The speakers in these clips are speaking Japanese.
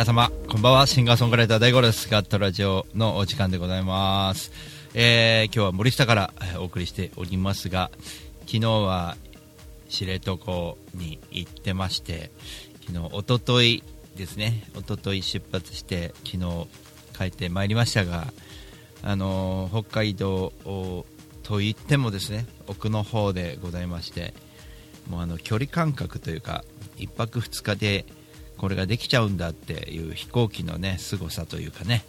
皆様、こんばんは。シンガーソングライター大五郎です。ガットラジオのお時間でございます。えー、今日は森下からえお送りしておりますが、昨日は知床に行ってまして、昨日、おとといですね、おととい出発して、昨日帰ってまいりましたが、あのー北海道をといってもですね、奥の方でございまして、もうあの距離感覚というか、1泊2日でこれができちゃうんだっていう飛行機のね凄さというかね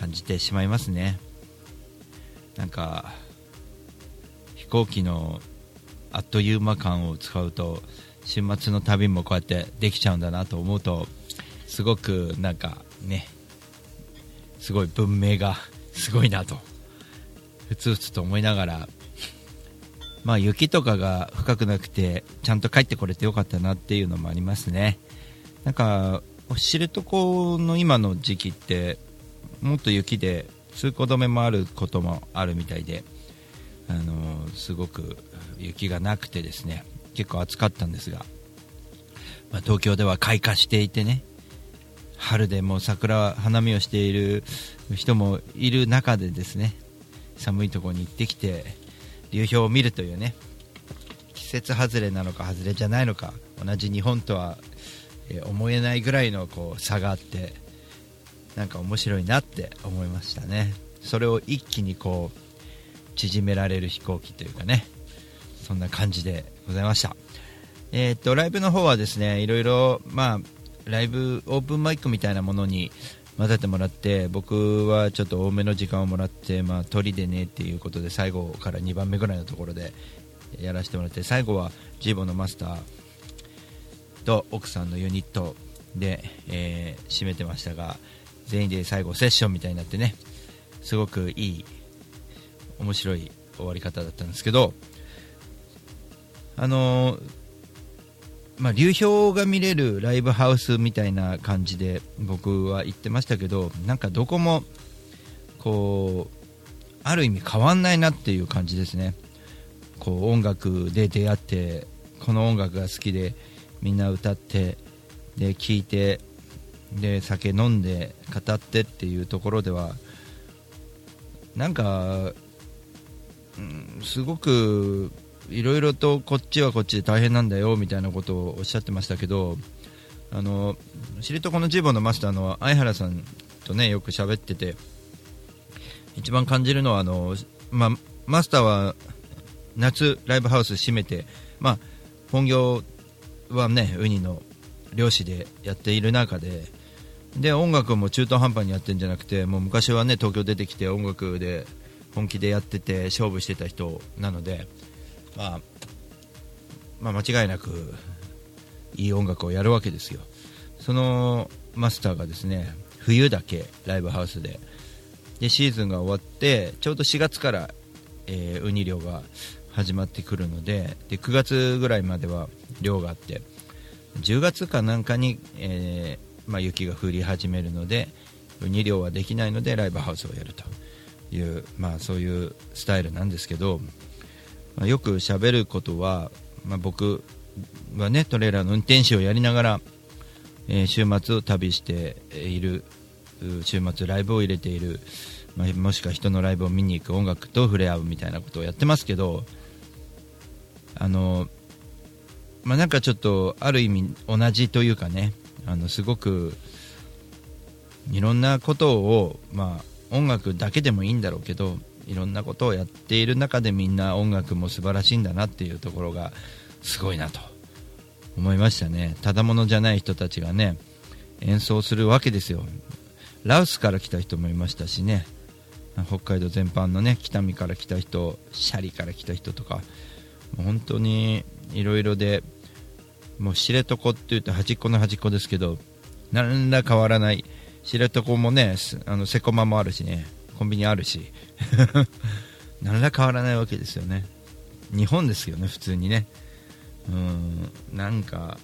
感じてしまいますね。なんか飛行機のあっという間感を使うと週末の旅もこうやってできちゃうんだなと思うとすごくなんかねすごい文明がすごいなとふつふつと思いながらまあ雪とかが深くなくてちゃんと帰ってこれてよかったなっていうのもありますね。なんか知床の今の時期ってもっと雪で通行止めもあることもあるみたいであのすごく雪がなくてですね結構暑かったんですが、まあ、東京では開花していてね春でも桜花見をしている人もいる中でですね寒いところに行ってきて流氷を見るというね季節外れなのか外れじゃないのか同じ日本とは、え思えないぐらいのこう差があってなんか面白いなって思いましたね。それを一気にこう縮められる飛行機というかね。そんな感じでございました。えーっとライブの方はですねいろいろまあライブオープンマイクみたいなものに混ぜてもらって僕はちょっと多めの時間をもらって、まあ、鳥でねっていうことで最後から2番目ぐらいのところでやらせてもらって最後はジーボのマスターと奥さんのユニットで、えー締めてましたが全員で最後セッションみたいになってねすごくいい面白い終わり方だったんですけどあのーまあ、流氷が見れるライブハウスみたいな感じで僕は行ってましたけどなんかどこもこうある意味変わんないなっていう感じですね。こう音楽で出会ってこの音楽が好きでみんな歌ってで聴いてで酒飲んで語ってっていうところではなんか、うん、すごくいろいろとこっちはこっちで大変なんだよみたいなことをおっしゃってましたけどあの知床のジーボのマスターの相原さんとねよく喋ってて一番感じるのはあの、ま、マスターは夏ライブハウス閉めて、まあ、本業はねウニの漁師でやっている中でで音楽も中途半端にやってるんじゃなくてもう昔はね東京出てきて音楽で本気でやってて勝負してた人なので、まあ、まあ間違いなくいい音楽をやるわけですよ。そのマスターがですね冬だけライブハウスで。でシーズンが終わってちょうど4月から、えーウニ漁が始まってくるのでで9月ぐらいまでは漁があって10月かなんかに、えーまあ、雪が降り始めるのでウニ漁はできないのでライブハウスをやるという、まあ、そういうスタイルなんですけど、まあ、よく喋ることは、まあ、僕はねトレーラーの運転手をやりながら、えー週末を旅している週末ライブを入れている、まあ、もしくは人のライブを見に行く音楽と触れ合うみたいなことをやってますけどあの、まあ、なんかちょっとある意味同じというかねあのすごくいろんなことを、まあ、音楽だけでもいいんだろうけどいろんなことをやっている中でみんな音楽も素晴らしいんだなっていうところがすごいなと思いましたね。ただものじゃない人たちがね演奏するわけですよ。ラウスから来た人もいましたしね。北海道全般のね北見から来た人シャリから来た人とか本当にいろいろでもう知床って言うと端っこの端っこですけど何ら変わらない。知床もねあのセコマもあるしねコンビニあるし。何ら変わらないわけですよね。日本ですよね普通にね。うんなんか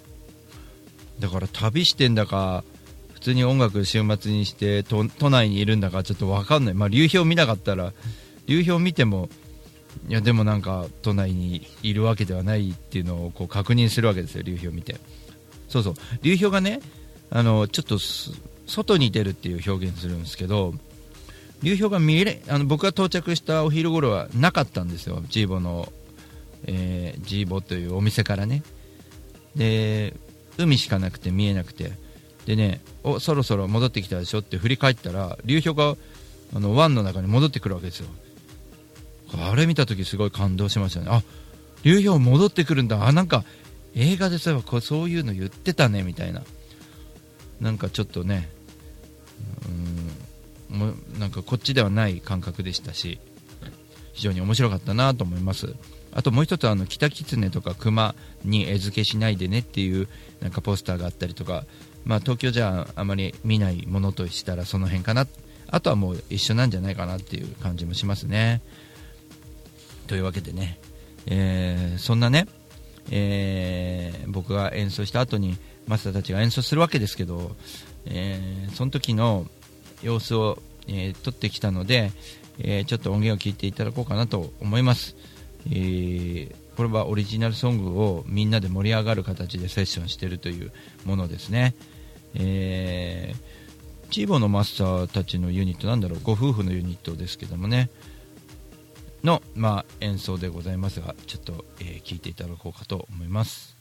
だから旅してんだか普通に音楽週末にして都都内にいるんだかちょっと分かんない、まあ、流氷見なかったら流氷見てもいやでもなんか都内にいるわけではないっていうのをこう確認するわけですよ流氷を見て。そうそう。流氷がねあのちょっと外に出るっていう表現するんですけど流氷が見れあの僕が到着したお昼頃はなかったんですよ。ジーボの、えー、ジーボというお店からね。で海しかなくて見えなくて。でねおそろそろ戻ってきたでしょって振り返ったら流氷があの湾の中に戻ってくるわけですよ。あれ見た時すごい感動しましたね。あ流氷戻ってくるんだ。あなんか映画でそういえばそういうの言ってたねみたいな。なんかちょっとねうんもなんかこっちではない感覚でしたし非常に面白かったなと思います。あともう一つあの北キツネとかクマに餌付けしないでねっていうなんかポスターがあったりとか、まあ、東京じゃあまり見ないものとしたらその辺かな。あとはもう一緒なんじゃないかなっていう感じもしますね。というわけでね、えー、そんなね、えー、僕が演奏した後にマスターたちが演奏するわけですけど、えー、その時の様子を、え撮ってきたので、えちょっと音源を聞いていただこうかなと思います。えー、これはオリジナルソングをみんなで盛り上がる形でセッションしているというものですね、えー、チーボのマスターたちのユニットなんだろう？ご夫婦のユニットですけどもね。の、まあ、演奏でございますがちょっと、えー、聞いていただこうかと思います。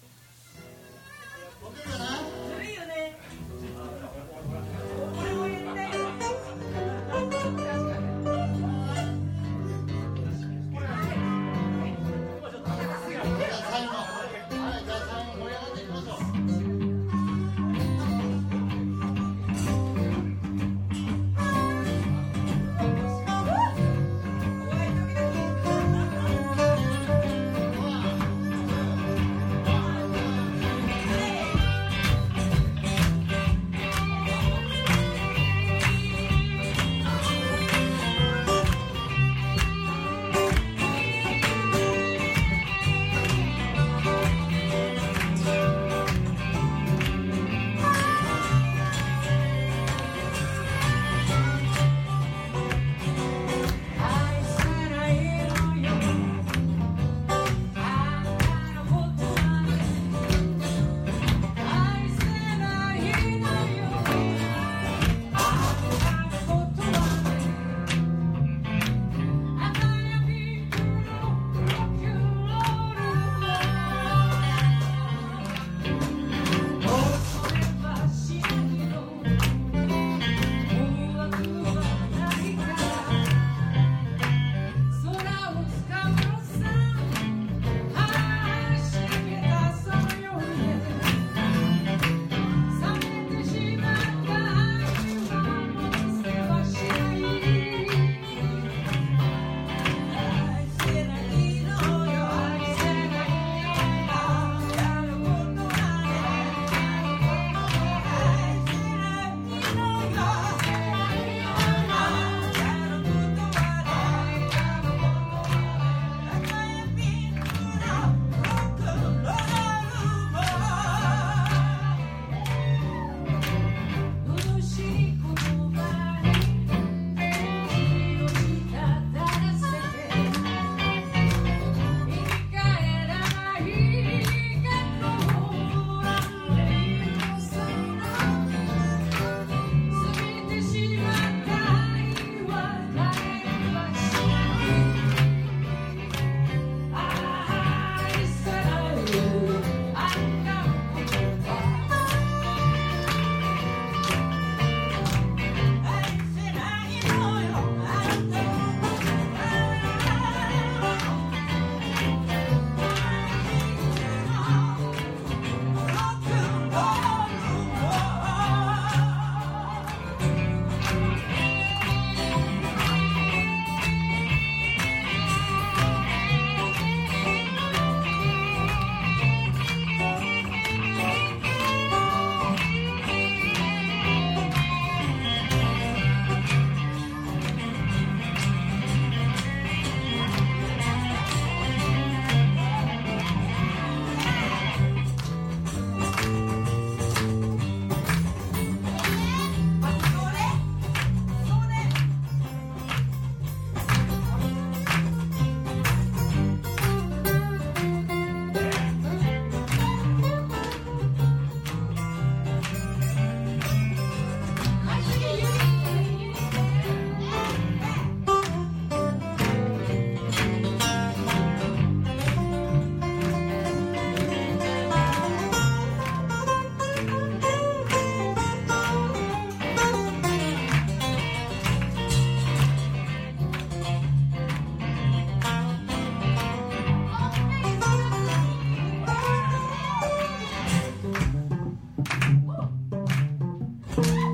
Bye.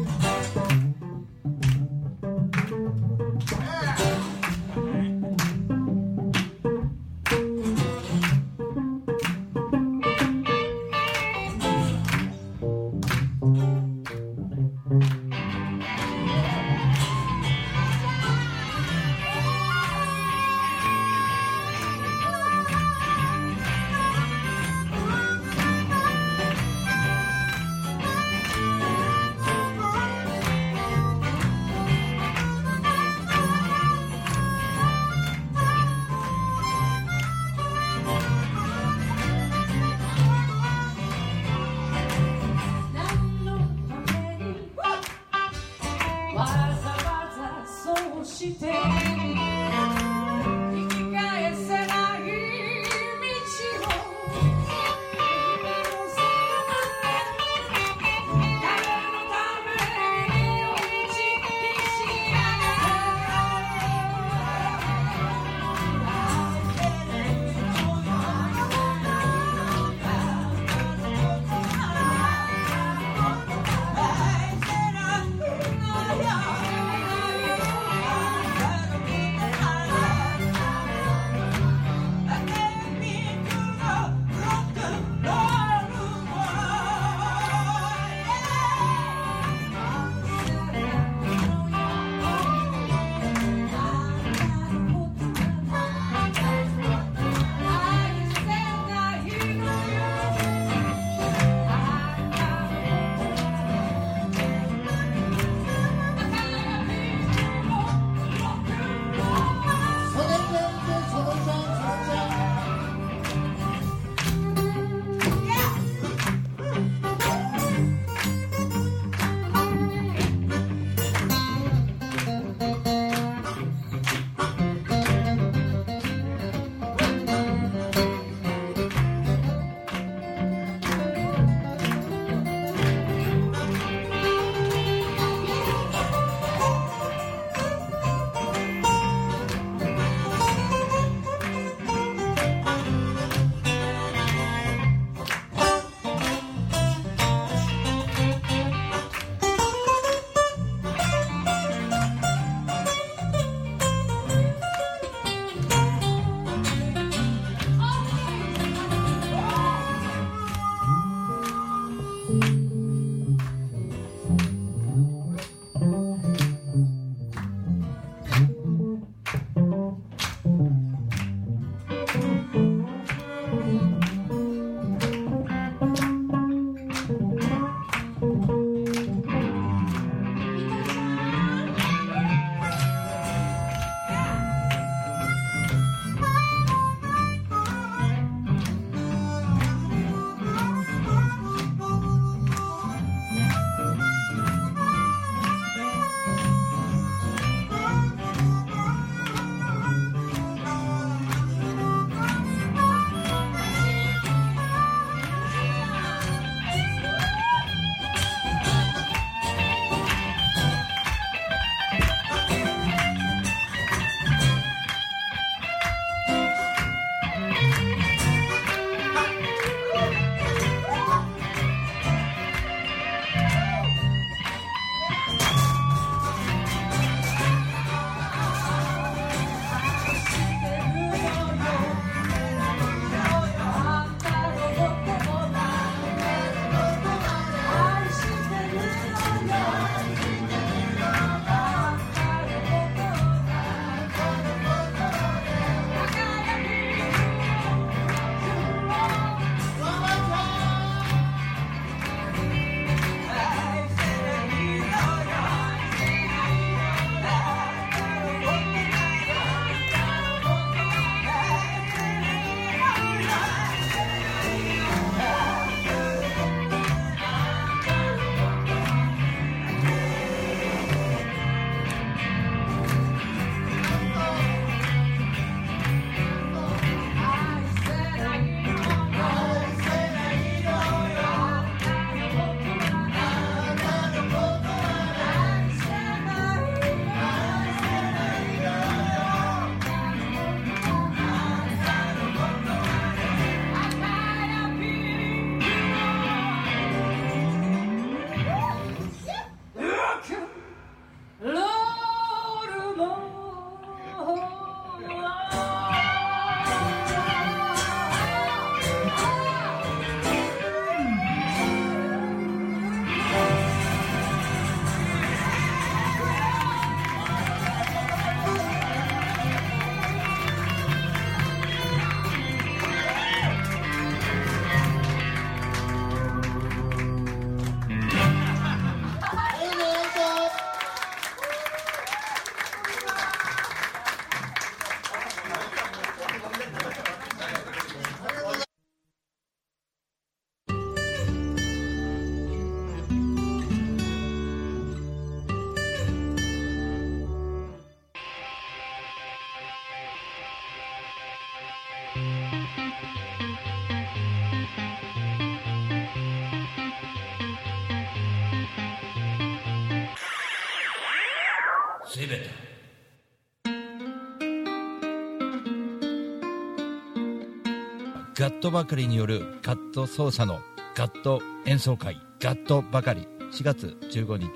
ットばかりによるガット奏者のガット演奏会ガットばかり4月15日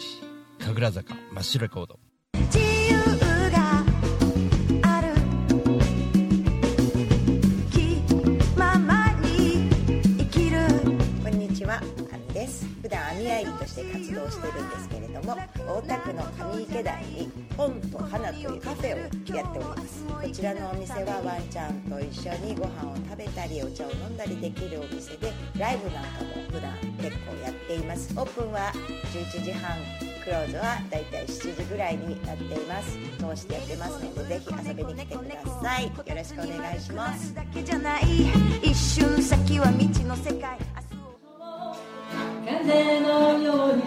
神楽坂マッシュレコード自由がある気ままに生きるこんにちは、あみです。普段網愛理として活動してるんですけれども、大田区の上池台に本と花というカフェをやっております。ちらのお店はワンちゃんと一緒にご飯を食べたり、お茶を飲んだりできるお店で、ライブなんかも普段結構やっています。オープンは11時半。クローズはだいたい7時ぐらいになっています通してやってますのでぜひ遊びに来てくださいよろしくお願いします一瞬先は未知の世界風のように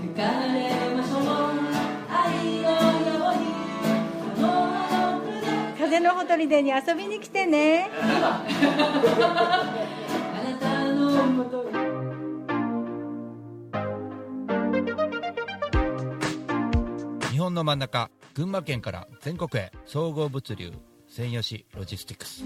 吹かれましょう風のほとりでに遊びに来てね。日本の真ん中群馬県から全国へ総合物流専用紙ロジスティクス。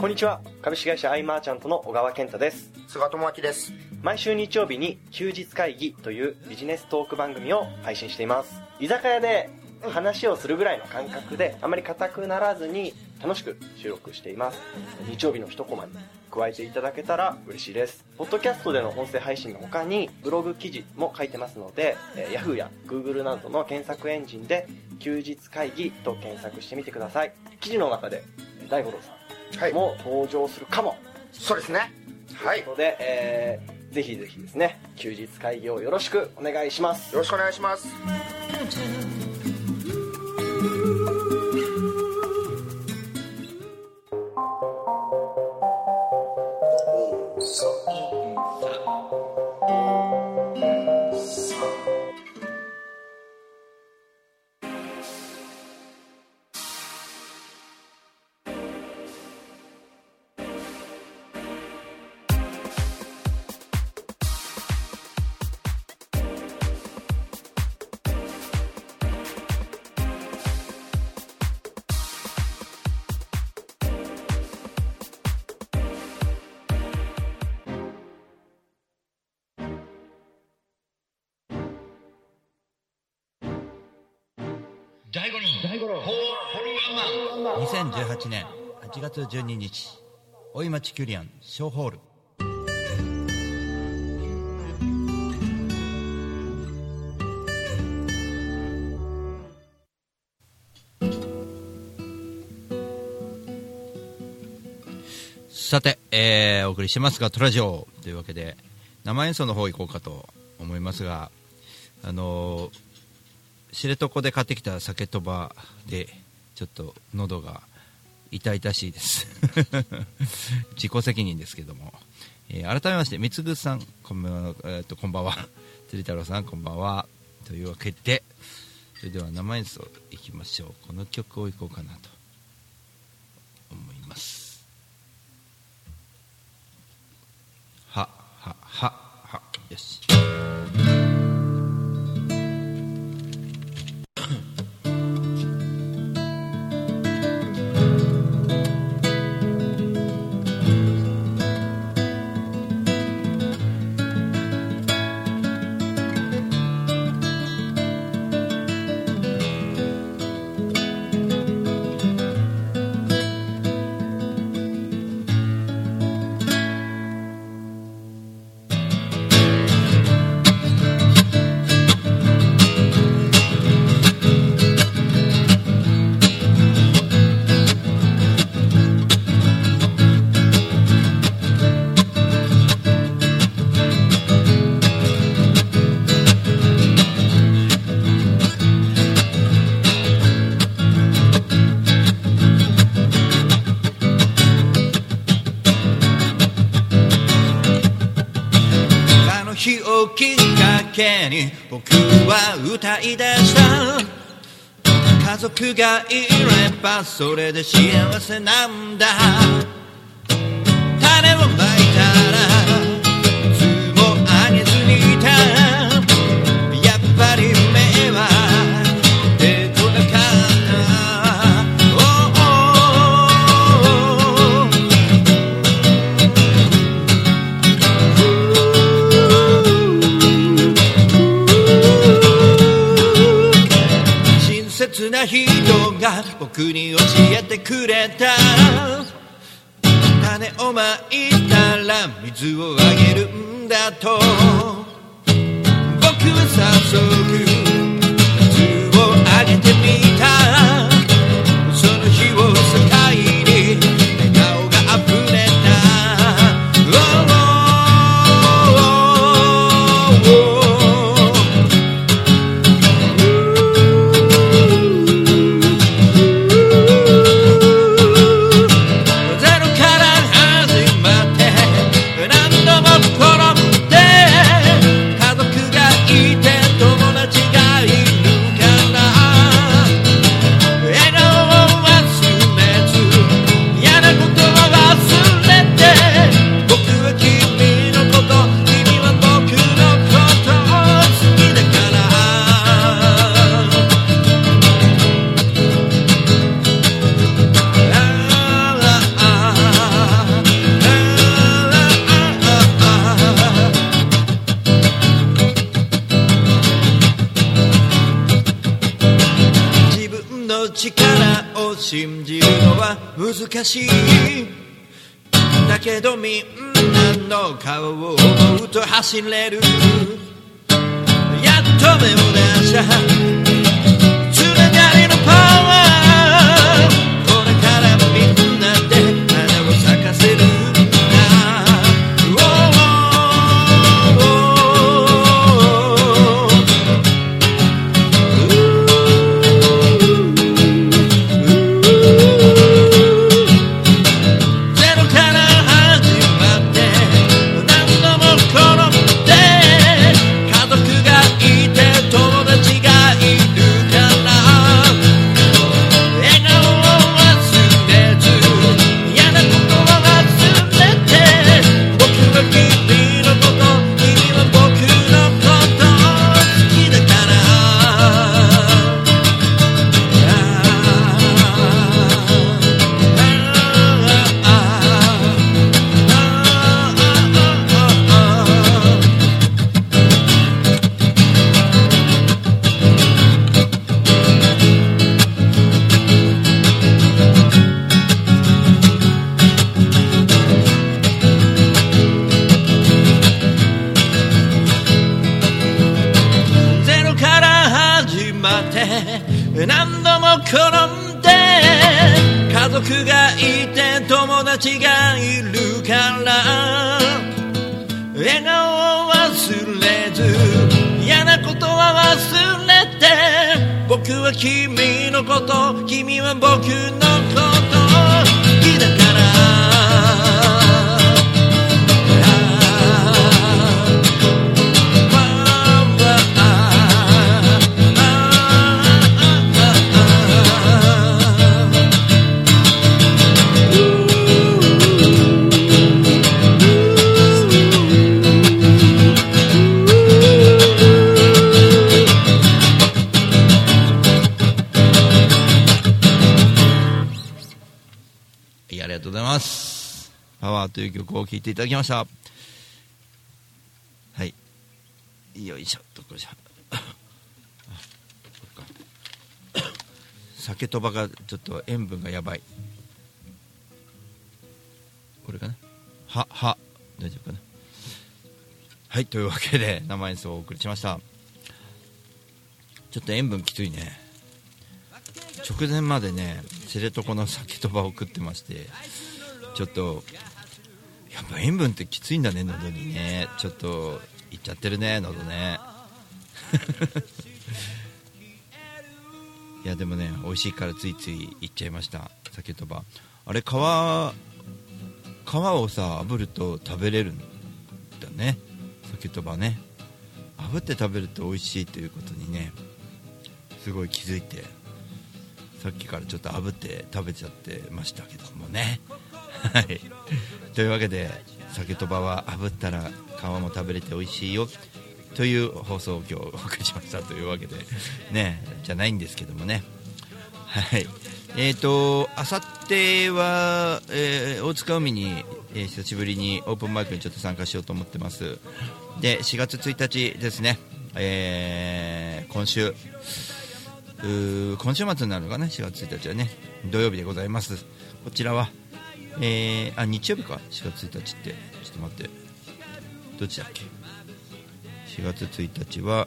こんにちは。株式会社アイマーチャントの小川健太です。菅智明です毎週日曜日に休日会議というビジネストーク番組を配信しています。居酒屋で話をするぐらいの感覚であまり硬くならずに楽しく収録しています。日曜日の一コマに加えていただけたら嬉しいです。ポッドキャストでの音声配信の他にブログ記事も書いてますので、えー Yahoo や Google などの検索エンジンで休日会議と検索してみてください。記事の中でえー大五郎さんはい。も登場するかも。そうですね。はい。よということで、えーぜひぜひですね休日会議をよろしくお願いします。ろしくお願いします2018年8月12日大井町キュリアンショーホール。さて、えーお送りしてますがトラジオ。というわけで生演奏の方行こうかと思いますがあのー知床で買ってきた酒とばでちょっと喉が痛々しいです。自己責任ですけども、えー改めまして三つさんこんばんは、えーとこんばんは。釣太郎さんこんばんは。というわけでそれでは生演奏いきましょう。この曲をいこうかなと。思います。はははは。よし。僕は歌い出した。家族がいればそれで幸せなんだ。な人が僕に教えてくれた。種をまいたら水をあげるんだと。僕は早速かしい。だけどみんなの顔を思うと走れる。やっと目を出した。何度も転んで家族がいて友達がいるから笑顔を忘れず嫌なことは忘れて僕は君のこと君は僕のこと。はい、ありがとうございます。パワーという曲を聴いていただきました。はい。よいしょ、どこじゃ。あそっか酒とばがちょっと塩分がやばい。これかな？は、は、大丈夫かな？はい、というわけで生演奏をお送りしました。ちょっと塩分きついね。直前までね知床の酒とばを食ってましてちょっとやっぱ塩分ってきついんだね喉にね。ちょっといっちゃってるね喉ね。いやでもね美味しいからついついいっちゃいました酒とば。あれ皮皮をさ炙ると食べれるんだね。酒とばね。炙って食べると美味しいということにねすごい気づいて。さっきからちょっと炙って食べちゃってましたけどもね。はい。というわけで酒とばは炙ったら皮も食べれて美味しいよ。という放送を今日お送りしましたというわけでね。じゃないんですけどもね。はい。えーとあさっては、えー大塚海に、えー久しぶりにオープンマイクにちょっと参加しようと思ってます。で4月1日ですね、えー今週。今週末になるのかな？4月1日はね。土曜日でございます。こちらはえー、あ日曜日か？4月1日って。ちょっと待って。どっちだっけ？4月1日は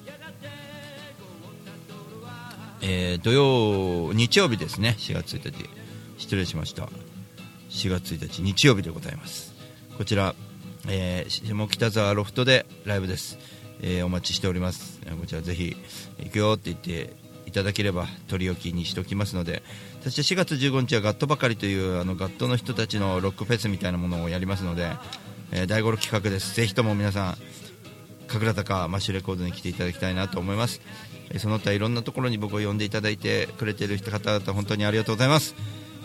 えー土曜日曜日ですね。4月1日。失礼しました。4月1日日曜日でございます。こちら、えー下北沢ロフトでライブです、えーお待ちしております。えこちらぜひ行くよって言っていただければ取り置きにしておきますのでそして4月15日はガットばかりというあのガットの人たちのロックフェスみたいなものをやりますので、えー大五郎企画です。ぜひとも皆さん神楽坂マッシュレコードに来ていただきたいなと思います。その他いろんなところに僕を呼んでいただいてくれてる方々本当にありがとうございます、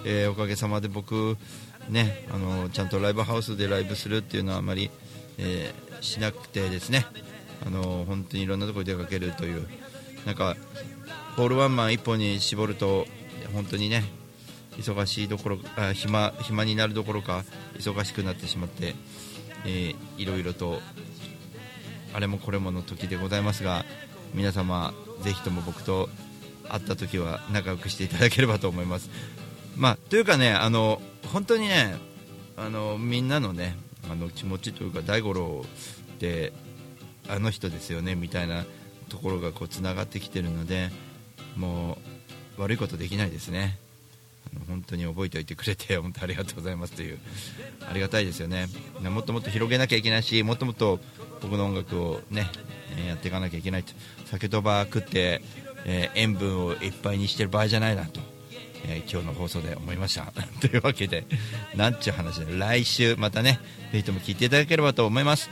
えーおかげさまで僕ねあのちゃんとライブハウスでライブするっていうのはあまり、えーしなくてですねあの本当にいろんなところに出かけるというなんかホールワンマン1本に絞ると本当にね忙しいどころあ暇暇になるどころか忙しくなってしまって、えーいろいろとあれもこれもの時でございますが皆様ぜひとも僕と会った時は仲良くしていただければと思います。まあというかねあの本当にねあのみんなのねあの気持ちというか大五郎ってあの人ですよねみたいなところがつながってきてるのでもう悪いことできないですね。あの本当に覚えておいてくれて本当ありがとうございますというありがたいですよね。もっともっと広げなきゃいけないしもっともっと僕の音楽をね、やっていかなきゃいけないと。酒とば食って、えー塩分をいっぱいにしてる場合じゃないなと、えー今日の放送で思いました。というわけでなんちゅう話で来週またねぜひとも聞いていただければと思います。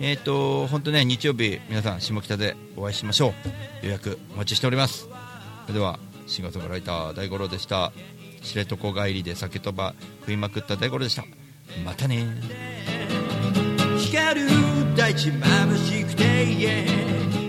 えっ、と本当ね日曜日皆さん下北でお会いしましょう。予約お待ちしております。それではシンガーソングライター大五郎でした。知床帰りで酒とば食いまくった大五郎でした。またね。光る大地眩しくて、yeah